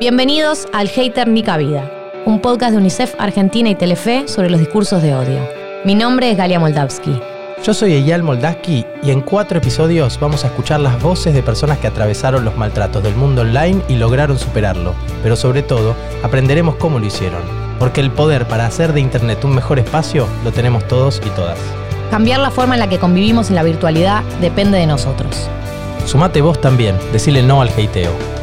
Bienvenidos al Hater Ni Vida, un podcast de UNICEF Argentina y Telefe sobre los discursos de odio. Mi nombre es Galia Moldavsky. Yo soy Eyal Moldaski y en cuatro episodios vamos a escuchar las voces de personas que atravesaron los maltratos del mundo online y lograron superarlo. Pero sobre todo, aprenderemos cómo lo hicieron. Porque el poder para hacer de Internet un mejor espacio lo tenemos todos y todas. Cambiar la forma en la que convivimos en la virtualidad depende de nosotros. Sumate vos también, decile no al hateo.